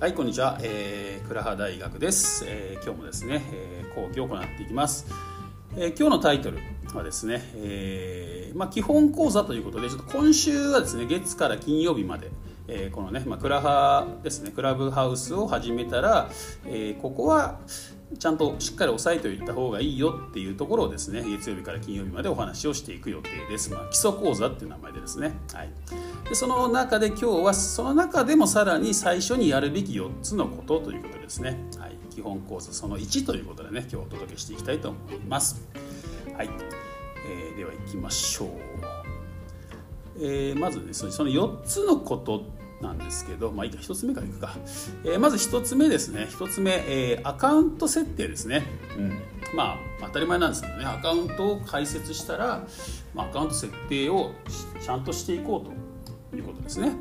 はい、こんにちは。えー、倉葉大学です。えー今日もですね、えー講義を行っていきます。えー今日のタイトルはですね、えーまあ、基本講座ということで、ちょっと今週はですね、月から金曜日まで、えーこのね、まあ、クラハですね、クラブハウスを始めたら、えーここはちゃんとしっかり押さえておいた方がいいよっていうところをですね、月曜日から金曜日までお話をしていく予定です。まあ、基礎講座っていう名前でですね。はい。でその中で今日はその中でもさらに最初にやるべき4つのことということですね、はい、基本講座その1ということでね今日お届けしていきたいと思いますはい、えーでは行きましょう、えーまずねその4つのことなんですけどまあいいか1つ目からいくか、えーまず1つ目ですね。1つ目、えーアカウント設定ですね、うん、まあ当たり前なんですけどね。アカウントを開設したら、まあ、アカウント設定をしちゃんとしていこうということですね。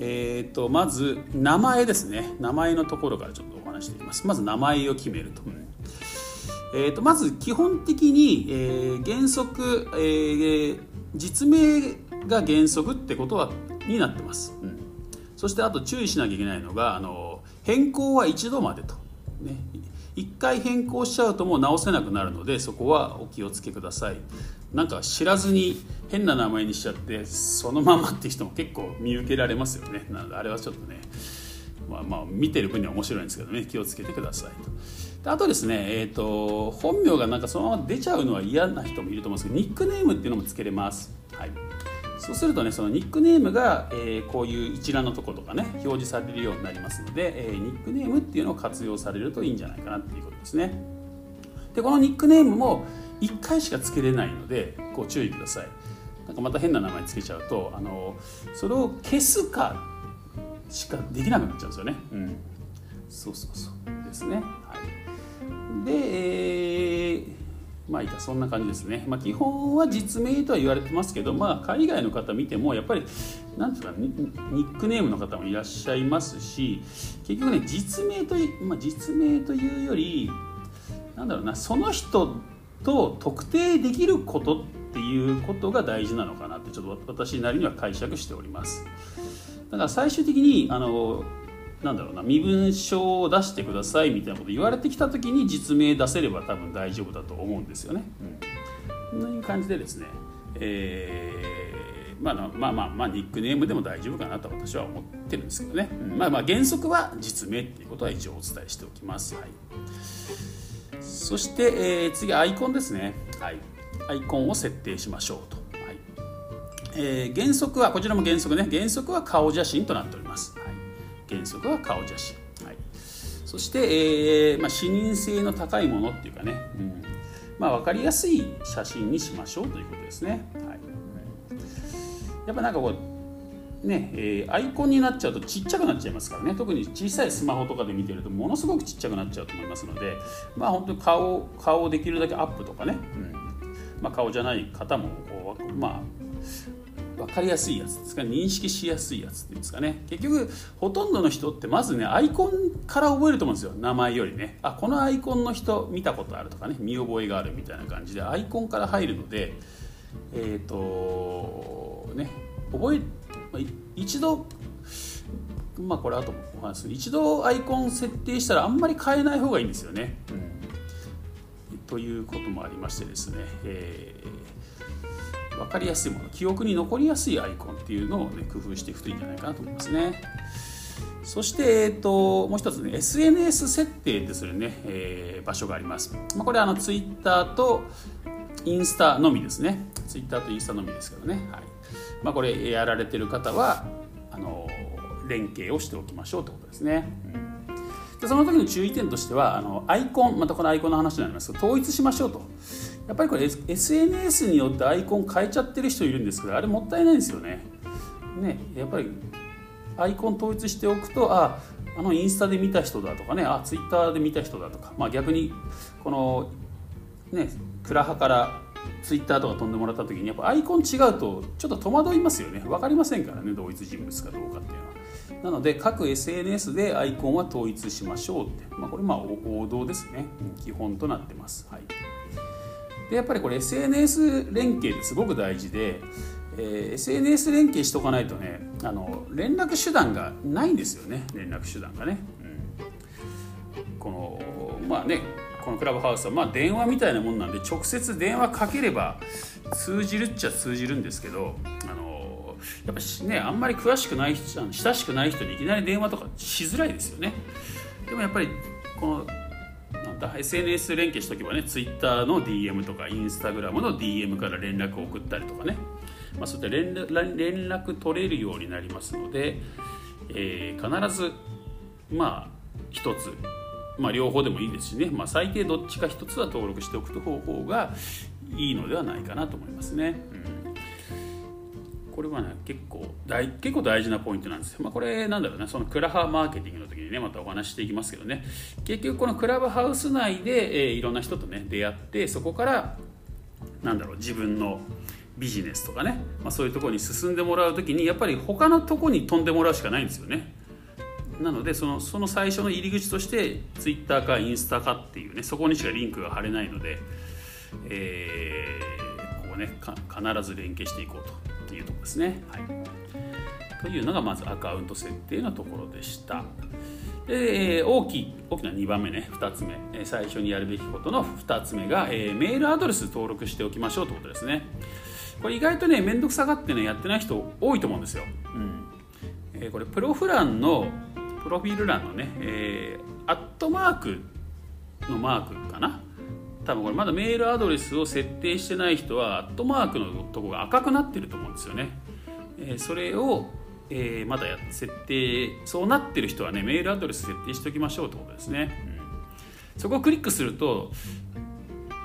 えー、とまず名前ですね。名前のところからちょっとお話していきます。まず名前を決めると,、えー、とまず基本的に、えー原則、えー実名が原則ってことはになってます、うん。そしてあと注意しなきゃいけないのがあの変更は一度までと、ね、一回変更しちゃうともう直せなくなるのでそこはお気をつけください。なんか知らずに変な名前にしちゃってそのままって人も結構見受けられますよね。なのであれはちょっとねまあまあ見てる分には面白いんですけどね。気をつけてくださいと。であとですねえっ、と本名がなんかそのまま出ちゃうのは嫌な人もいると思うんですけどニックネームっていうのもつけれます。はいそうするとねそのニックネームが、えこういう一覧のところとかね表示されるようになりますので、えニックネームっていうのを活用されるといいんじゃないかなっていうことですね。でこのニックネームも1回しかつけれないのでご注意ください。なんかまた変な名前つけちゃうとあのそれを消すかしかできなくなっちゃうんですよね。うん。そうそうそう。ですね。はい。で、えーまあいいかそんな感じですね、まあ、基本は実名とは言われてますけど、まあ、海外の方見てもやっぱりなんていうかニックネームの方もいらっしゃいますし結局ね実名と、まあ、実名というよりなんだろうなその人と特定できることっていうことが大事なのかなってちょっと私なりには解釈しております。だから最終的にあのなんだろうな身分証を出してくださいみたいなこと言われてきた時に実名出せれば多分大丈夫だと思うんですよね、うん、こんな感じでですね、えーまあ、まあまあまあニックネームでも大丈夫かなと私は思ってるんですけどね、うん。まあまあ原則は実名っていうことは一応お伝えしておきます、はい。そして、えー次アイコンですね、はい、アイコンを設定しましょうと、はい。えー原則はこちらも原則ね。原則は顔写真となっております、はい、原則は顔写真、はい、そして、えーまあ、視認性の高いものっていうかね、うん。まあ、分かりやすい写真にしましょうということですね、はい、やっぱなんかこうねえーアイコンになっちゃうとちっちゃくなっちゃいますからね。特に小さいスマホとかで見てるとものすごくちっちゃくなっちゃうと思いますので。まあ本当に顔顔をできるだけアップとかね、うん。まあ、顔じゃない方もまあ分かりやすいやつですか認識しやすいやつっていうんですかね。結局ほとんどの人ってまずねアイコンから覚えると思うんですよ。名前よりね。あこのアイコンの人見たことあるとかね。見覚えがあるみたいな感じでアイコンから入るのでえっ、とね覚えまあ一度まあこれあともお話する。一度アイコン設定したらあんまり変えない方がいいんですよね、うん。ということもありましてですね、えー、分かりやすいもの記憶に残りやすいアイコンっていうのを、ね、工夫していくといいんじゃないかなと思いますね。そして、えー、ともう一つね SNS 設定ってするね、えー場所があります、まあ、これはあの Twitter とインスタのみですね。Twitter とインスタのみですけどね、はい。まあ、これやられてる方はあの連携をしておきましょうということですね、うん。でその時の注意点としてはあのアイコンまたこのアイコンの話になりますけど統一しましょうと。やっぱりこれ SNS によってアイコン変えちゃってる人いるんですけどあれもったいないですよね。ねやっぱりアイコン統一しておくとああのインスタで見た人だとかねあツイッターで見た人だとか、まあ、逆にこのねクラハからツイッターとか飛んでもらった時にやっぱアイコン違うとちょっと戸惑いますよね。分かりませんからね同一人物かどうかっていうのは。なので各 SNS でアイコンは統一しましょうって、まあ、これまあ王道ですね。基本となってます、はい、でやっぱりこれ SNS 連携ってすごく大事で、えー、SNS 連携しとかないとねあの連絡手段がないんですよね。連絡手段がね、うん、このまあねこのクラブハウスはまあ電話みたいなもんなんで直接電話かければ通じるっちゃ通じるんですけどあのやっぱしねあんまり詳しくない人親しくない人にいきなり電話とかしづらいですよね。でもやっぱりこのなんだ SNS 連携しとけばね Twitter の DM とか Instagram の DM から連絡を送ったりとかね、まあ、そういった連絡連絡取れるようになりますので、えー、必ずまあ一つ。まあ、両方でもいいですしね、まあ、最低どっちか一つは登録しておく方法がいいのではないかなと思いますね。うん、これはね結構大結構大事なポイントなんですよ。まあ、これなんだろうね。そのクラハマーケティングのにねまたお話していきますけどね結局このクラブハウス内で、えー、いろんな人とね出会ってそこからなんだろう自分のビジネスとかね、まあ、そういうとこに進んでもらう時にやっぱり他のとこに飛んでもらうしかないんですよね。なのでそのその最初の入り口としてツイッターかインスタかっていうねそこにしかリンクが貼れないので、えー、ここね必ず連携していこうというとこですね。はい、というのがまずアカウント設定のところでした。で大き大きな2番目ね2つ目。最初にやるべきことの2つ目が、えー、メールアドレス登録しておきましょうということですね。これ意外とね面倒くさがってねやってない人多いと思うんですよ、うん。えー、これプロフランのプロフィール欄のね、えー、アットマークのマークかな。多分これまだメールアドレスを設定してない人はアットマークのとこが赤くなってると思うんですよね、えー、それを、えー、まだや設定そうなってる人はねメールアドレス設定しておきましょうってことですね、うん、そこをクリックすると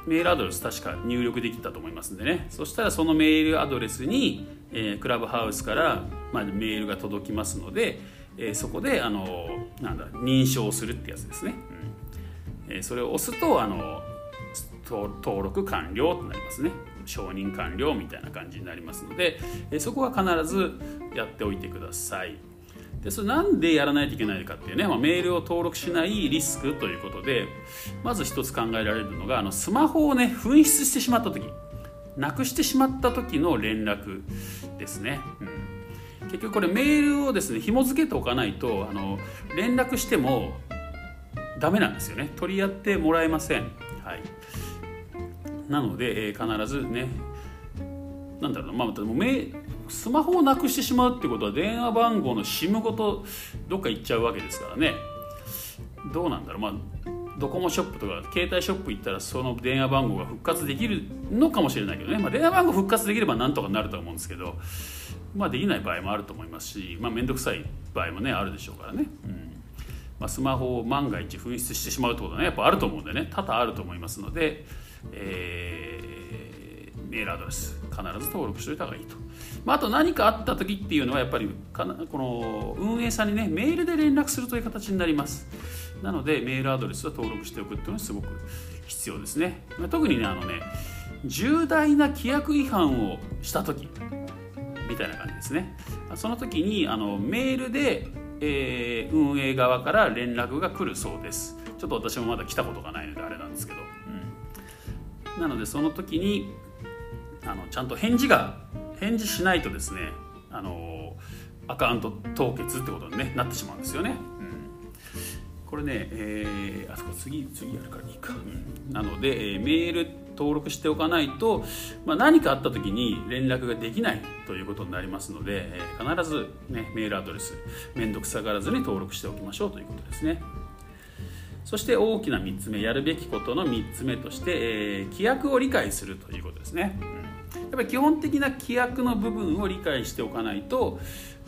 メールアドレス確か入力できたと思いますんでね。そしたらそのメールアドレスに、えー、クラブハウスから、まあ、メールが届きますのでえー、そこであのなんだ認証するってやつですね、うん。えー、それを押すとあの登録完了となりますね承認完了みたいな感じになりますので、え、そこは必ずやっておいてください。でそれなんでやらないといけないかっていうね、まあ、メールを登録しないリスクということでまず一つ考えられるのがあのスマホをね紛失してしまった時なくしてしまった時の連絡ですね、うん。結局これメールをですね紐付けておかないとあの連絡してもダメなんですよね。取り合ってもらえません、はい、なので、えー、必ずねなんだろうな、まあ、メスマホをなくしてしまうってことは電話番号の SIM ごとどっか行っちゃうわけですからね。どうなんだろう。まあドコモショップとか携帯ショップ行ったらその電話番号が復活できるのかもしれないけどね、まあ、電話番号復活できればなんとかなると思うんですけど。まあ、できない場合もあると思いますし、まあ、面倒くさい場合もねあるでしょうからね、うん。ま、スマホを万が一紛失してしまうってことはねやっぱあると思うんでね。多々あると思いますので、えー、メールアドレス必ず登録しておいた方がいいと、まあ、あと何かあった時っていうのはやっぱりかなこの運営さんにねメールで連絡するという形になります。なのでメールアドレスは登録しておくっていうのはすごく必要ですね、特にねあのね重大な規約違反をした時みたいな感じですね。その時にあのメールで、えー、運営側から連絡が来るそうです。ちょっと私もまだ来たことがないのであれなんですけど、なのでその時にあのちゃんと返事が返事しないとですねあのアカウント凍結ってことに、ね、なってしまうんですよね、うん、これね、えー、あそこ次次やるからいいか、うん、なので、えー、メール登録しておかないと、まあ、何かあった時に連絡ができないということになりますので、えー、必ず、ね、メールアドレス面倒くさがらずに登録しておきましょうということですねそして大きな3つ目やるべきことの3つ目として、えー、規約を理解するということですね、うん、やっぱり基本的な規約の部分を理解しておかないと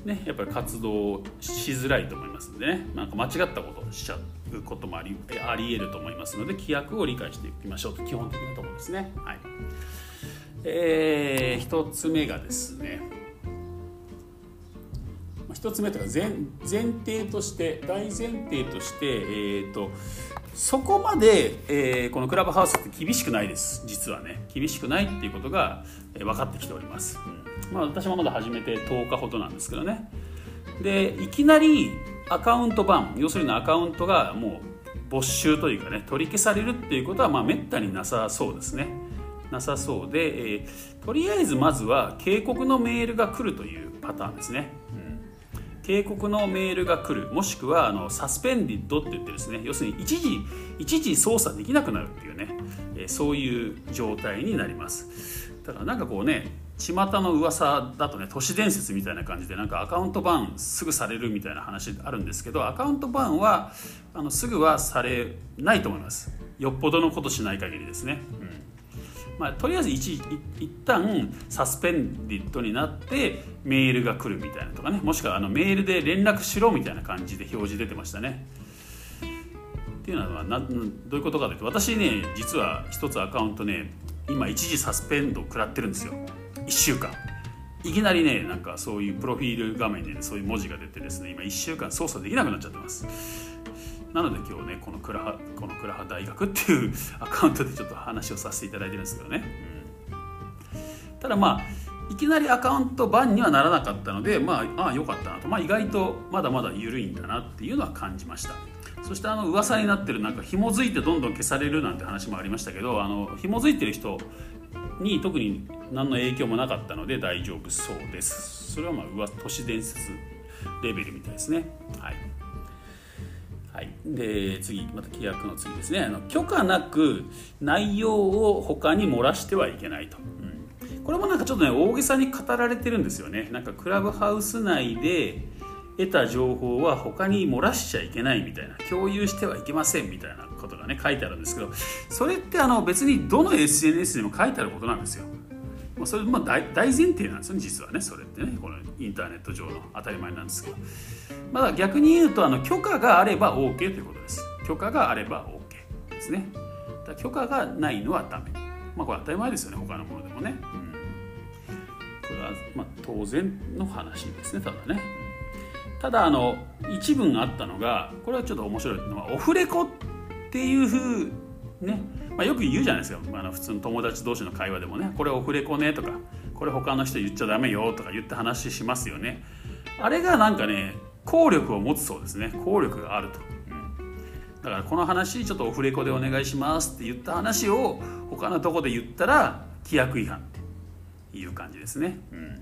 ね、やっぱり活動しづらいと思いますんでね。なんか間違ったことをしちゃうこともありありえると思いますので規約を理解していきましょうと基本的なところですね。はい。えー、1つ目がですね1つ目とか前前提として大前提として、えーと、そこまで、えー、このクラブハウスって厳しくないです。実はね。厳しくないっていうことが、えー、分かってきております。うんまあ、私もまだ始めて10日ほどなんですけどね。でいきなりアカウント版要するにアカウントがもう没収というかね取り消されるっていうことはまあめったになさそうですね。なさそうで、えー、とりあえずまずは警告のメールが来るというパターンですね、警告のメールが来る。もしくはあのサスペンディッドって言ってですね。要するに一時一時操作できなくなるっていうね、えー、そういう状態になります。だからなんかこうね巷の噂だとね都市伝説みたいな感じでなんかアカウントバンすぐされるみたいな話あるんですけどアカウントバンはあのすぐはされないと思います。よっぽどのことしない限りですね、うん。まあ、とりあえず一一旦サスペンディットになってメールが来るみたいなとかね。もしくはあのメールで連絡しろみたいな感じで表示出てましたね。っていうのはなどういうことかというと私ね実は一つアカウントね今一時サスペンドを食らってるんですよ。1週間。いきなりねなんかそういうプロフィール画面で、ね、そういう文字が出てですね今1週間操作できなくなっちゃってます。なので今日ねこの倉葉この倉葉大学っていう アカウントでちょっと話をさせていただいてるんですけどね、うん、ただまあいきなりアカウントバンにはならなかったのでまあああかったなと、まあ、意外とまだまだ緩いんだなっていうのは感じました。そしてあの噂になってるなんか紐づいてどんどん消されるなんて話もありましたけどあの紐づいてる人に特に何の影響もなかったので大丈夫そうです。それはまあ都市伝説レベルみたいですね。はい、はい、で次また規約の次ですね。あの許可なく内容を他に漏らしてはいけないと、うん、これもなんかちょっとね大げさに語られてるんですよね。なんかクラブハウス内で得た情報は他に漏らしちゃいけないみたいな。共有してはいけませんみたいなことがね書いてあるんですけどそれってあの別にどの SNS にも書いてあることなんですよ。まあ、それまあ大大前提なんですよね実はねそれってね。このインターネット上の当たり前なんですけど。まだ逆に言うとあの許可があれば OK ということです。許可があれば OK ですね。だ許可がないのはダメ。まあこれ当たり前ですよね他のものでもね、うん、これはまあ当然の話ですねただね、ただあの一文あったのがこれはちょっと面白いのはオフレコっていうふうね、まあ、よく言うじゃないですか。あの普通の友達同士の会話でもねこれオフレコねとかこれ他の人言っちゃダメよとか言って話しますよね。あれがなんかね効力を持つそうですね。効力があると、うん、だからこの話ちょっとオフレコでお願いしますって言った話を他のとこで言ったら規約違反っていう感じですね、うん。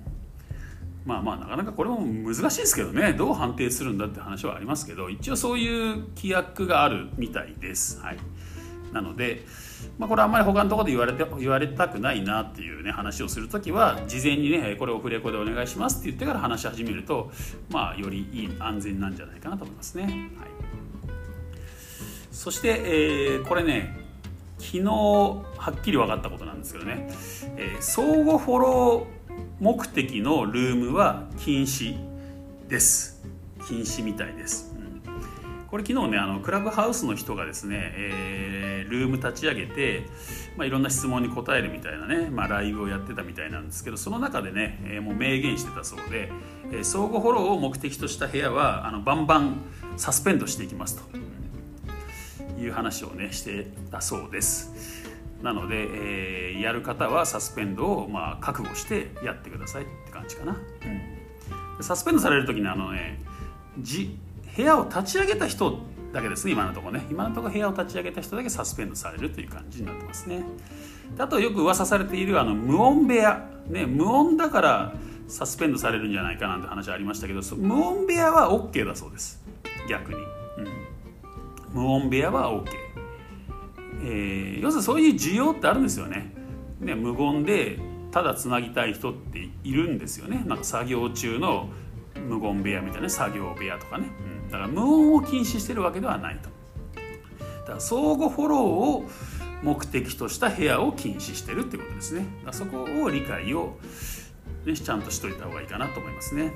まあまあなかなかこれも難しいですけどね。どう判定するんだって話はありますけど一応そういう規約があるみたいです。はい、なので、まあ、これあんまり他のところで言われて言われたくないなっていうね話をする時は事前にねこれオフレコでお願いしますって言ってから話し始めるとまあよりいい安全なんじゃないかなと思いますね。はい、そして、えー、これね昨日はっきり分かったことなんですけどね、えー、相互フォロー目的のルームは禁止です。禁止みたいです、これ昨日ねあのクラブハウスの人がですね、えー、ルーム立ち上げて、まあ、いろんな質問に答えるみたいなね、まあ、ライブをやってたみたいなんですけどその中でね、えー、もう明言してたそうで、えー、相互フォローを目的とした部屋はあのバンバンサスペンドしていきますと。いう話をねしてたそうです。なので、えー、やる方はサスペンドをまあ覚悟してやってくださいって感じかな、うん、サスペンドされる時にあのね部屋を立ち上げた人だけですね今のところね。今のところ部屋を立ち上げた人だけサスペンドされるという感じになってますね。あとよく噂されているあの無音部屋、ね、無音だからサスペンドされるんじゃないかなんて話ありましたけど無音部屋は OK だそうです。逆に、うん、無音部屋は OK えー、要するにそういう需要ってあるんですよね。ね無言でただつなぎたい人っているんですよね。なんか作業中の無言部屋みたいな作業部屋とかね、うん、だから無音を禁止してるわけではないと。だから相互フォローを目的とした部屋を禁止してるってことですね。だそこを理解を、ね、ちゃんとしといた方がいいかなと思いますね。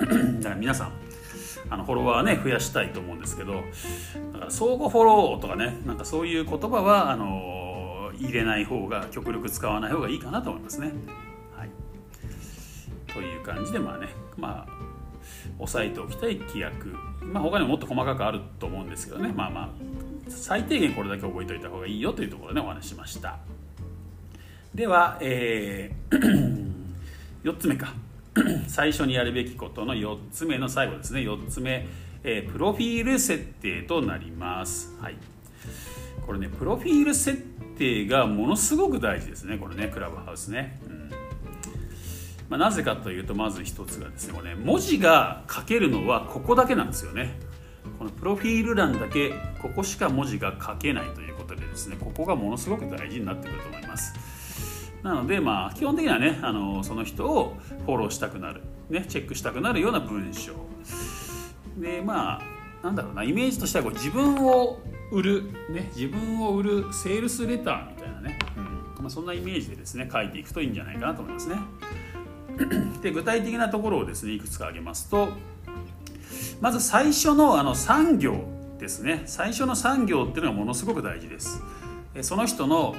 うん、だから皆さんあのフォロワーね増やしたいと思うんですけどだから相互フォローとかねなんかそういう言葉はあの入れない方が極力使わない方がいいかなと思いますね。はい、という感じでまあねまあ押さえておきたい規約。まあ他にももっと細かくあると思うんですけどね。まあまあ最低限これだけ覚えておいた方がいいよというところでお話しました。では、えー 4つ目か。最初にやるべきことの4つ目の最後ですね。4つ目、えー、プロフィール設定となります、はい、これねプロフィール設定がものすごく大事ですね。これねクラブハウスね、まあ、なぜかというとまず一つがですねこれね文字が書けるのはここだけなんですよね。このプロフィール欄だけここしか文字が書けないということでですねここがものすごく大事になってくると思います。なのでまあ基本的にはねあのその人をフォローしたくなる、ね、チェックしたくなるような文章。でまあなんだろうなイメージとしてはこう自分を売る、ね、自分を売るセールスレターみたいなね、うん。まあ、そんなイメージでですね書いていくといいんじゃないかなと思いますねで具体的なところをですねいくつか挙げますとまず最初のあの産業ですね。最初の産業っていうのがものすごく大事です。その人の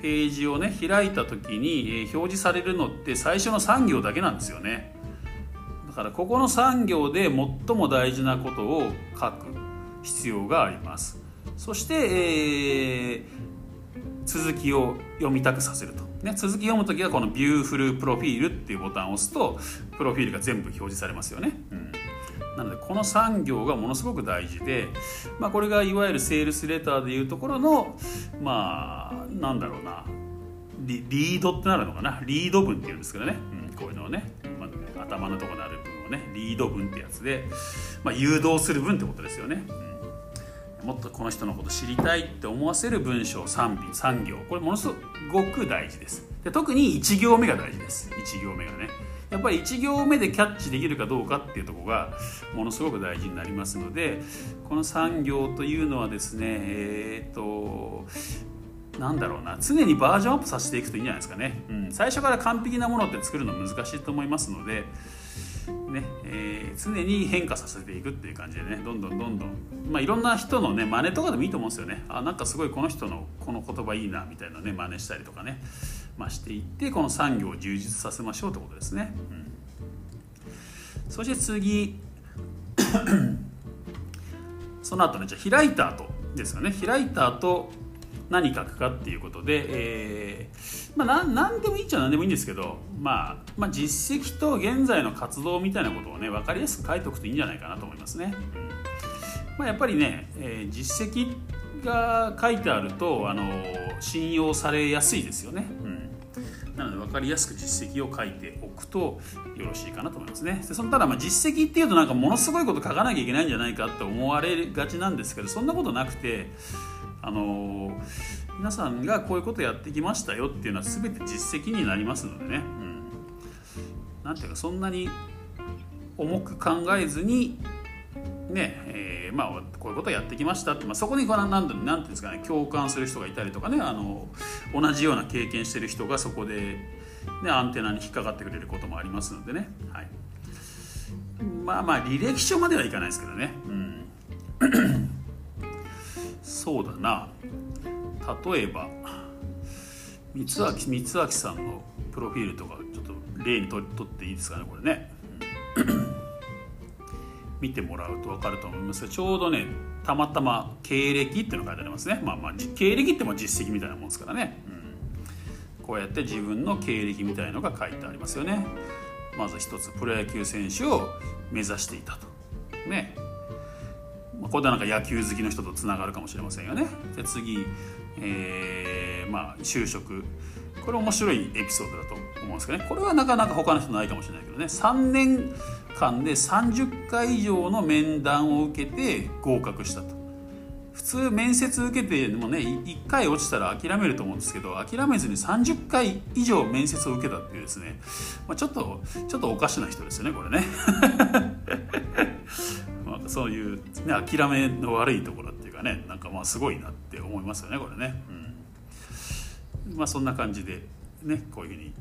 ページをね開いた時に表示されるのって最初の産業だけなんですよね。だからここの産業で最も大事なことを書く必要があります。そして、えー、続きを読みたくさせると、ね、続き読む時はこの「ビューフルプロフィール」っていうボタンを押すとプロフィールが全部表示されますよね、うん。なのでこの産業がものすごく大事で、まあ、これがいわゆるセールスレターでいうところのまあなんだろうな。リードってなるのかな。リード文っていうんですけどね、うん、こういうのをね、まあ、頭のところにある文をねリード文ってやつで、まあ、誘導する文ってことですよね、うんもっとこの人のこと知りたいって思わせる文章賛美産業これものすごく大事です。で特に1行目が大事です。1行目がね。やっぱり1行目でキャッチできるかどうかっていうとこがものすごく大事になりますのでこの産業というのはですねえー、っとなんだろうな。常にバージョンアップさせていくといいんじゃないですかね、うん、最初から完璧なものって作るの難しいと思いますのでねえー、常に変化させていくっていう感じでねどんどんどんどん、まあ、いろんな人のね真似とかでもいいと思うんですよね。あなんかすごいこの人のこの言葉いいなみたいなね真似したりとかね、まあ、していってこの産業を充実させましょうってことですね、うん、そして次。その後ねじゃあ開いた後ですよね。開いた後何書くかっていうことで、えー、まあ、な何でもいいっちゃ何でもいいんですけど、まあ、まあ、実績と現在の活動みたいなことをね分かりやすく書いておくといいんじゃないかなと思いますね。うんまあ、やっぱりね、えー、実績が書いてあるとあの信用されやすいですよね。うんなので分かりやすく実績を書いておくとよろしいかなと思いますね。でそのただまあ実績っていうとなんかものすごいこと書かなきゃいけないんじゃないかって思われがちなんですけどそんなことなくてあの皆さんがこういうことやってきましたよっていうのは全て実績になりますのでね、うん、なんていうかそんなに重く考えずにねえー、まあ、こういうことやってきましたって、まあ、そこにこのなんていうんですかね共感する人がいたりとかねあの同じような経験してる人がそこで、ね、アンテナに引っかかってくれることもありますのでね、はい、まあまあ履歴書まではいかないですけどね、うん。そうだな。例えば三脇三脇さんのプロフィールとかちょっと例にと取っていいですかねこれね。見てもらうと分かると思いますがちょうどねたまたま経歴っていうのが書いてありますね。まあまあ経歴っても実績みたいなもんですからね、うん、こうやって自分の経歴みたいのが書いてありますよね。まず一つプロ野球選手を目指していたと。ね。まあ、これでなんか野球好きの人とつながるかもしれませんよね。で次、えー、まあ就職。これ面白いエピソードだと思うんですけどね。これはなかなか他の人ないかもしれないけどね。3年間で30回以上の面談を受けて合格したと。普通面接受けてもね1回落ちたら諦めると思うんですけど諦めずに30回以上面接を受けたっていうですね、まあ、ちょっとちょっとおかしな人ですよねこれね。そういう、ね、諦めの悪いところっていうかねなんかまあすごいなって思いますよねこれね、うん、まあそんな感じでねこういうふうに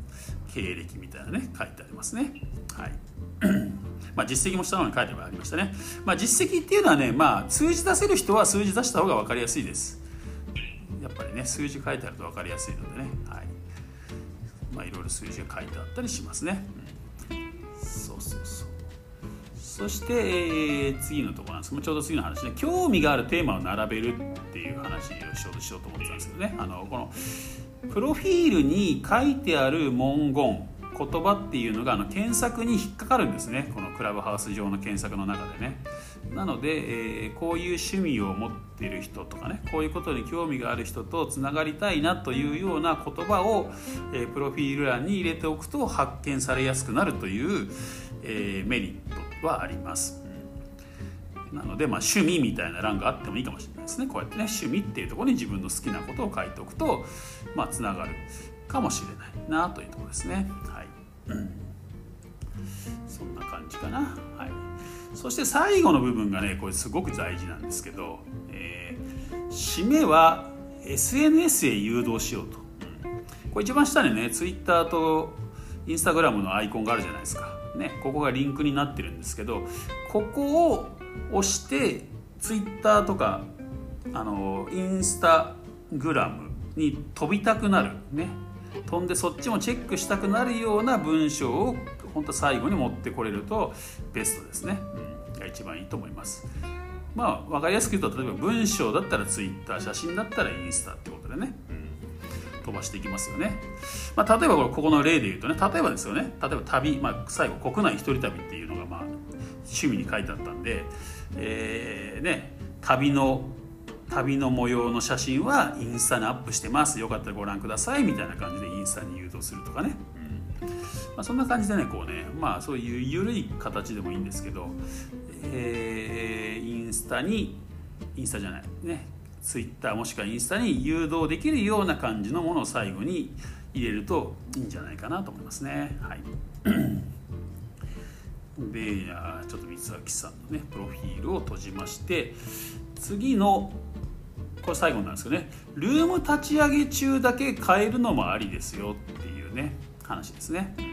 経歴みたいなね書いてありますね。はい。まあ実績も下の方に書いてありましたね、まあ、実績っていうのはね、まあ、数字出せる人は数字出した方が分かりやすいです。やっぱりね数字書いてあると分かりやすいのでね。はい。まあいろいろ数字が書いてあったりしますね、うん、そうそうそう。そして、えー、次のところなんですけどちょうど次の話ね興味があるテーマを並べるっていう話をしようとしようと思ってたんですけどね。あのこのプロフィールに書いてある文言言葉っていうのがあの検索に引っかかるんですね。このクラブハウス上の検索の中でね。なので、えー、こういう趣味を持ってる人とかねこういうことに興味がある人とつながりたいなというような言葉を、えー、プロフィール欄に入れておくと発見されやすくなるという、えー、メリットはあります。なので、まあ、趣味みたいな欄があってもいいかもしれないですねこうやってね趣味っていうところに自分の好きなことを書いておくと、まあ、つながるかもしれないなというところですね。はい、そんな感じかな。はいそして最後の部分がねこれすごく大事なんですけど、えー、締めは SNS へ誘導しようと、これ一番下にね Twitter と Instagram のアイコンがあるじゃないですか、ね、ここがリンクになってるんですけどここを押して Twitter とかあのインスタグラムに飛びたくなるね飛んでそっちもチェックしたくなるような文章を本当最後に持ってこれるとベストですね、うん、が一番いいと思います。まあ分かりやすく言うと例えば文章だったら Twitter 写真だったらインスタってことでね、飛ばしていきますよね、まあ、例えばこれここの例で言うとね例えばですよね。例えば旅、まあ、最後国内一人旅っていうのがまあ趣味に書いてあったんで、えー、ね旅の旅の模様の写真はインスタにアップしてます。よかったらご覧ください。みたいな感じでインスタに誘導するとかね、うん。まあ、そんな感じでねこうねまあそういう緩い形でもいいんですけど、えー、インスタにインスタじゃない。ね。ツイッターもしくはインスタに誘導できるような感じのものを最後に入れるといいんじゃないかなと思いますね。はい。でちょっと三崎さんのねプロフィールを閉じまして次のこれ最後なんですけどね。ルーム立ち上げ中だけ変えるのもありですよっていうね話ですね。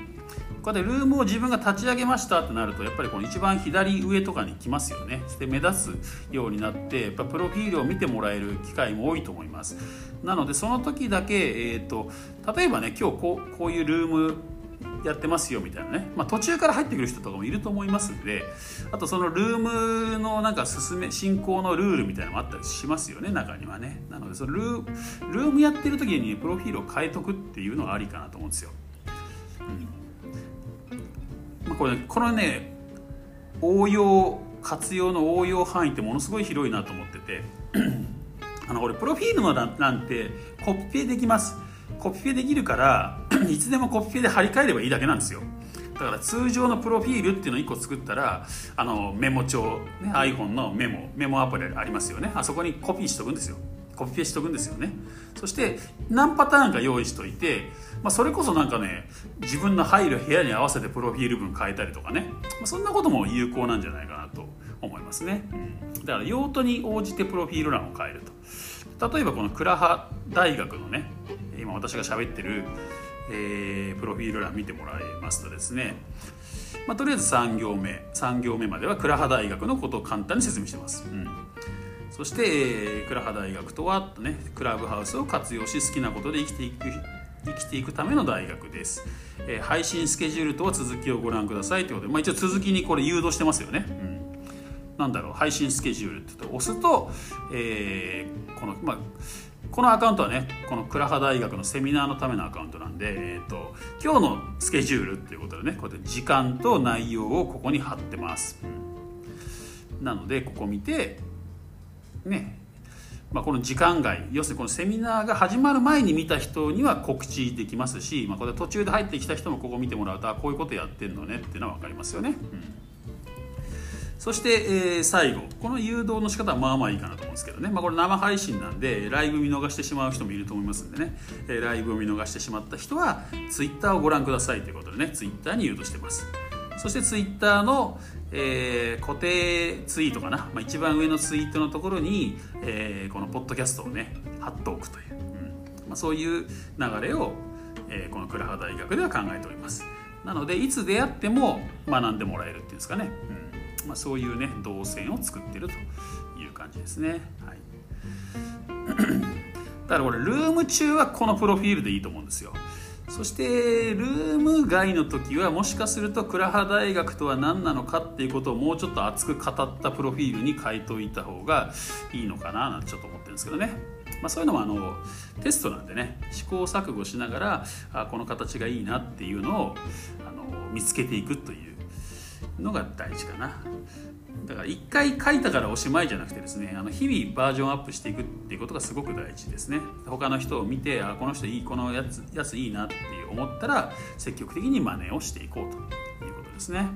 こうやってルームを自分が立ち上げましたってなるとやっぱりこの一番左上とかに来ますよね。で目立つようになってやっぱプロフィールを見てもらえる機会も多いと思います。なのでその時だけ、えーと、例えばね今日こうこういうルームやってますよみたいなね、まあ、途中から入ってくる人とかもいると思いますんであとそのルームのなんか進め進行のルールみたいなのもあったりしますよね中にはね。なのでそのルームやってる時にプロフィールを変えとくっていうのはありかなと思うんですよ、うん、これこのね応用活用の応用範囲ってものすごい広いなと思ってて あの俺プロフィールの欄ってコピペできます。コピペできるから いつでもコピペで貼り替えればいいだけなんですよ。だから通常のプロフィールっていうのを1個作ったらあのメモ帳、ね、iPhone のメモメモアプリありますよね。あそこにコピーしとくんですよ。コピペしとくんですよね。そして何パターンか用意しといて、まあ、それこそなんかね自分の入る部屋に合わせてプロフィール文変えたりとかね、まあ、そんなことも有効なんじゃないかなと思いますね、うん、だから用途に応じてプロフィール欄を変えると。例えばこの倉葉大学のね今私が喋ってる、えー、プロフィール欄見てもらいますとですね、まあ、とりあえず3行目。3行目までは倉葉大学のことを簡単に説明してます、うん、そして、えー、倉葉大学とは、ね、クラブハウスを活用し好きなことで生きていく生きていくための大学です、えー、配信スケジュールとは続きをご覧くださいということで、まあ、一応続きにこれ誘導してますよね、うん。なんだろう配信スケジュールって押すと、えー、このまあこのアカウントはねこの倉葉大学のセミナーのためのアカウントなんで、えーと、今日のスケジュールっていうことでねこうやって時間と内容をここに貼ってます、なのでここ見てね。まあ、この時間外要するにこのセミナーが始まる前に見た人には告知できますし、まあ、これ途中で入ってきた人もここ見てもらうとあこういうことやってんのねっていうのは分かりますよね。うん。そして、えー、最後。この誘導の仕方はまあまあいいかなと思うんですけどね、まあ、これ生配信なんでライブ見逃してしまう人もいると思いますんでね、えー、ライブを見逃してしまった人は Twitter をご覧くださいということでね Twitter に誘導してます。そして Twitter の、えー、固定ツイートかな、まあ、一番上のツイートのところに、えー、このポッドキャストをね貼っておくという、うん。まあ、そういう流れを、えー、この倉葉大学では考えております。なのでいつ出会っても学んでもらえるっていうんですかね、うん。まあ、そういうね動線を作ってるという感じですね。はい、だからこれルーム中はこのプロフィールでいいと思うんですよ。そしてルーム外の時はもしかすると倉葉大学とは何なのかっていうことをもうちょっと熱く語ったプロフィールに書いといた方がいいのかななんてちょっと思ってるんですけどね。まあ、そういうのもあのテストなんでね試行錯誤しながらあこの形がいいなっていうのをあの見つけていくというのが大事かな。だから1回書いたからおしまいじゃなくてですねあの日々バージョンアップしていくっていうことがすごく大事ですね。他の人を見てあこの人いいこのやつやついいなって思ったら積極的に真似をしていこうということですね、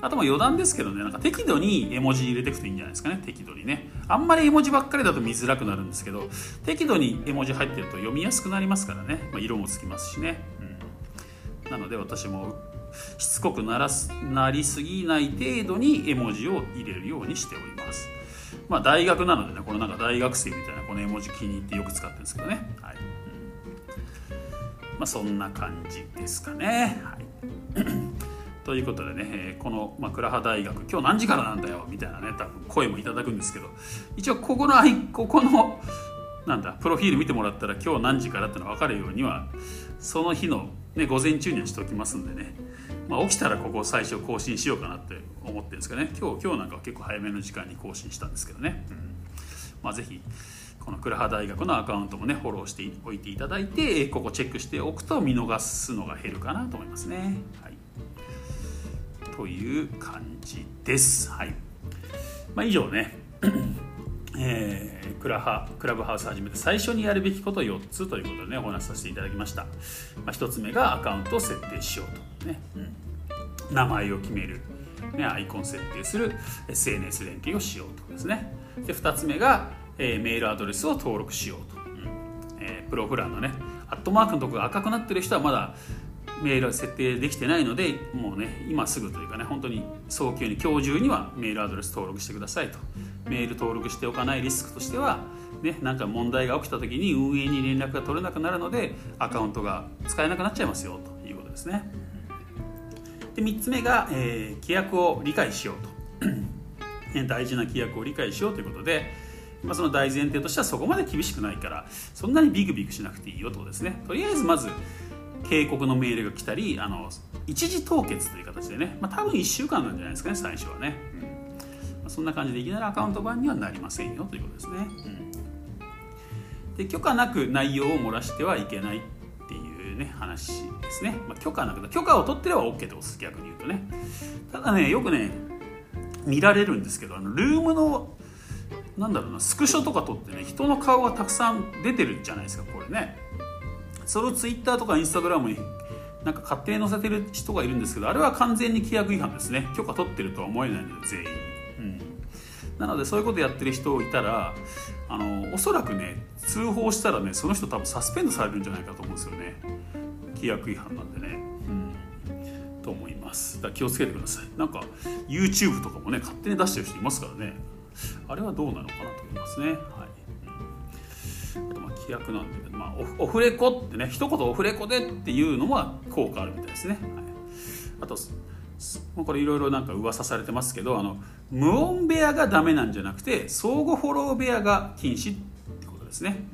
あとも余談ですけどねなんか適度に絵文字入れていくといいんじゃないですかね。適度にね。あんまり絵文字ばっかりだと見づらくなるんですけど適度に絵文字入ってると読みやすくなりますからね、まあ、色もつきますしね、うん、なので私もしつこくならすなりすぎない程度に絵文字を入れるようにしております。まあ大学なのでねこのなんか大学生みたいなこの絵文字気に入ってよく使ってるんですけどね。はい、まあそんな感じですかね。はい。ということでね、え、この、ま、倉葉大学今日何時からなんだよみたいなね多分声もいただくんですけど一応ここのここのなんだプロフィール見てもらったら今日何時からっての分かるようにはその日の、ね、午前中にはしておきますんでね、まあ、起きたらここ最初更新しようかなって思ってるんですけどね今日今日なんかは結構早めの時間に更新したんですけどね、うんまあ、ぜひこの倉葉大学のアカウントもねフォローしておいていただいてここチェックしておくと見逃すのが減るかなと思いますね。はいという感じです。はい。まあ、以上ね、えー、クラハクラブハウス始めて最初にやるべきこと4つということでねお話しさせていただきました、まあ、1つ目がアカウントを設定しようと。ね、うん、名前を決める、ね、アイコン設定する。SNS 連携をしようとですね。で2つ目が、えー、メールアドレスを登録しようと、うん。えー、プロフ欄のねアットマークのところが赤くなってる人はまだメール設定できてないのでもうね今すぐというかね本当に早急に今日中にはメールアドレス登録してくださいと。メール登録しておかないリスクとしてはねなんか問題が起きた時に運営に連絡が取れなくなるのでアカウントが使えなくなっちゃいますよということですね。で3つ目が、えー、規約を理解しようと。大事な規約を理解しようということでまあ、その大前提としてはそこまで厳しくないからそんなにビクビクしなくていいよとですね。とりあえずまず警告のメールが来たりあの一時凍結という形でね、まあ、多分1週間なんじゃないですかね最初はね、うん。まあ、そんな感じでいきなりアカウント版にはなりませんよということですね、うん、で許可なく内容を漏らしてはいけないっていうね話ですね、まあ、許可なく許可を取ってれば OK ってことです逆に言うとね。ただねよくね見られるんですけどあのルームのなんだろうなスクショとか撮ってね人の顔がたくさん出てるじゃないですかこれねそれをツイッターとかインスタグラムになんか勝手に載せてる人がいるんですけどあれは完全に規約違反ですね。許可取ってるとは思えないので全員、うん、なのでそういうことやってる人いたらあのおそらくね通報したらねその人多分サスペンドされるんじゃないかと思うんですよね。規約違反なんでね、と思います。だから気をつけてください。なんか YouTube とかもね勝手に出してる人いますからね。あれはどうなのかなと思いますね。はい。規約なんで、まあ、オフレコってね一言オフレコでっていうのは効果あるみたいですね、はい、あとこれいろいろなんか噂されてますけどあの無音部屋がダメなんじゃなくて相互フォロー部屋が禁止ってことですね、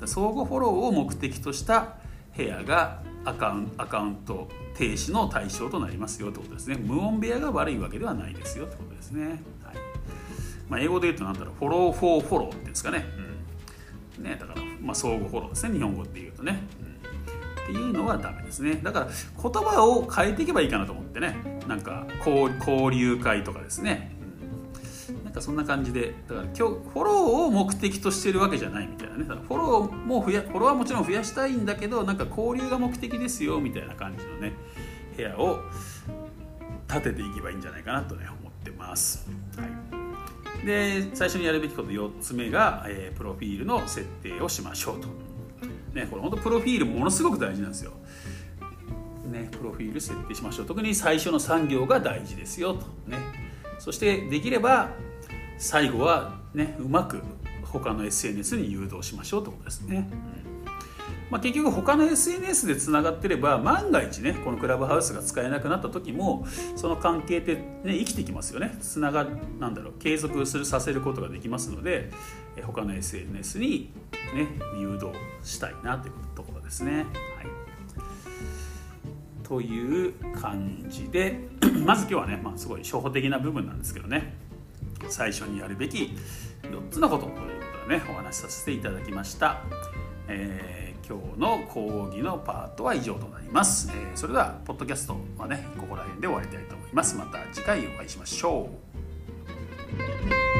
うん、相互フォローを目的とした部屋がアカウンアカウント停止の対象となりますよってことですね。無音部屋が悪いわけではないですよってことですね、はい。まあ、英語で言うと何だろうフォローフォーフォローっていうんですかね、うん、ねだからまあ、相互フォローですね。日本語っていうとね、うん、っていうのはダメですね。だから言葉を変えていけばいいかなと思ってね。なんか交流会とかですね、うん、なんかそんな感じで。だから今日フォローを目的としてるわけじゃないみたいなね。だからフォローも増やフォロワーもちろん増やしたいんだけどなんか交流が目的ですよみたいな感じのね。部屋を立てていけばいいんじゃないかなとね思ってます。はい。で最初にやるべきこと4つ目が、えー、プロフィールの設定をしましょうと。ね、これ本当プロフィールものすごく大事なんですよ。ね、プロフィール設定しましょう特に最初の3行が大事ですよと、ね、そしてできれば最後は、ね、うまく他の SNS に誘導しましょうということですね。うんまあ、結局他の SNS でつながってれば万が一ねこのクラブハウスが使えなくなった時もその関係ってね生きてきますよねつながなんだろう継続するさせることができますので他の SNS にね誘導したいなというところですね。はいという感じで まず今日はね、まあ、すごい初歩的な部分なんですけどね最初にやるべき4つのことということでねお話しさせていただきました。えー、今日の講義のパートは以上となります、えー、それではポッドキャストはねここら辺で終わりたいと思います。また次回お会いしましょう。